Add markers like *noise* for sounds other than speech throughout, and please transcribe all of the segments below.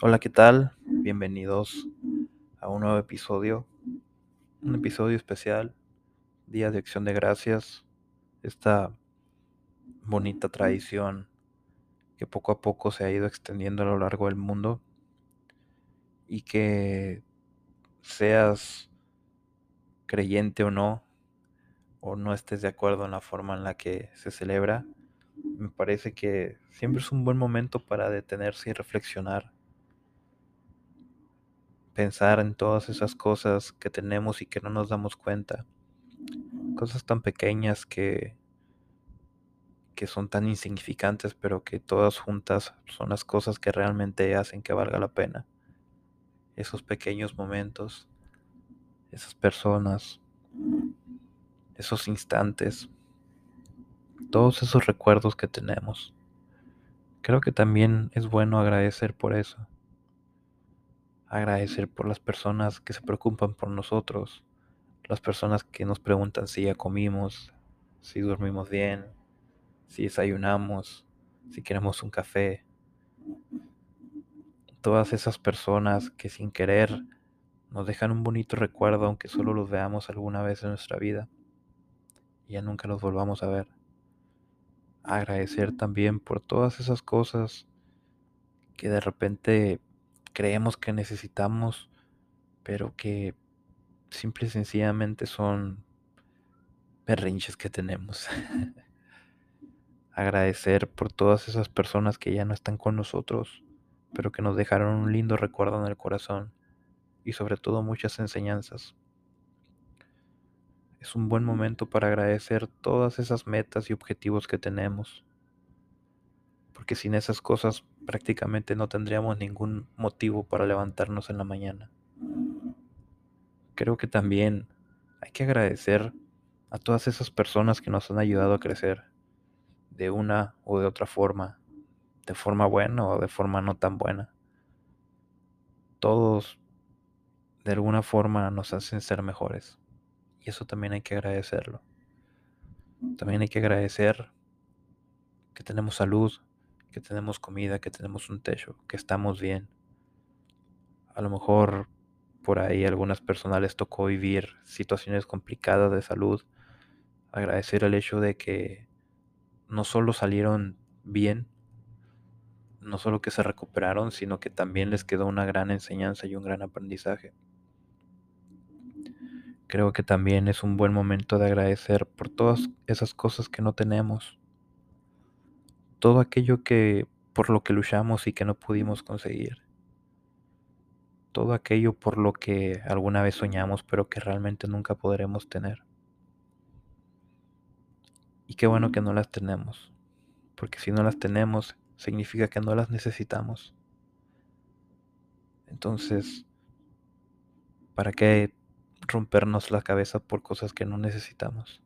Hola, ¿qué tal? Bienvenidos a un nuevo episodio, un episodio especial, Día de Acción de Gracias, esta bonita tradición que poco a poco se ha ido extendiendo a lo largo del mundo y que seas creyente o no, o no estés de acuerdo en la forma en la que se celebra, me parece que siempre es un buen momento para detenerse y reflexionar pensar en todas esas cosas que tenemos y que no nos damos cuenta. Cosas tan pequeñas que, que son tan insignificantes, pero que todas juntas son las cosas que realmente hacen que valga la pena. Esos pequeños momentos, esas personas, esos instantes, todos esos recuerdos que tenemos. Creo que también es bueno agradecer por eso agradecer por las personas que se preocupan por nosotros, las personas que nos preguntan si ya comimos, si dormimos bien, si desayunamos, si queremos un café. Todas esas personas que sin querer nos dejan un bonito recuerdo aunque solo los veamos alguna vez en nuestra vida y ya nunca los volvamos a ver. Agradecer también por todas esas cosas que de repente creemos que necesitamos, pero que simple y sencillamente son berrinches que tenemos. *laughs* Agradecer por todas esas personas que ya no están con nosotros, pero que nos dejaron un lindo recuerdo en el corazón y sobre todo muchas enseñanzas. Es un buen momento para agradecer todas esas metas y objetivos que tenemos porque sin esas cosas prácticamente no tendríamos ningún motivo para levantarnos en la mañana. Creo que también hay que agradecer a todas esas personas que nos han ayudado a crecer de una o de otra forma, de forma buena o de forma no tan buena. Todos de alguna forma nos hacen ser mejores y eso también hay que agradecerlo. También hay que agradecer que tenemos salud, que tenemos comida, que tenemos un techo, que estamos bien. A lo mejor por ahí a algunas personas les tocó vivir situaciones complicadas de salud. Agradecer el hecho de que no solo salieron bien, no solo que se recuperaron, sino que también les quedó una gran enseñanza y un gran aprendizaje. Creo que también es un buen momento de agradecer por todas esas cosas que no tenemos todo aquello que por lo que luchamos y que no pudimos conseguir. Todo aquello por lo que alguna vez soñamos pero que realmente nunca podremos tener. Y qué bueno que no las tenemos, porque si no las tenemos significa que no las necesitamos. Entonces, ¿para qué rompernos la cabeza por cosas que no necesitamos?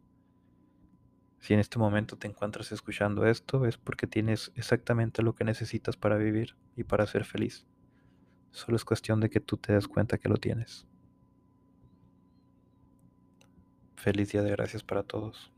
Si en este momento te encuentras escuchando esto, es porque tienes exactamente lo que necesitas para vivir y para ser feliz. Solo es cuestión de que tú te des cuenta que lo tienes. Feliz día de gracias para todos.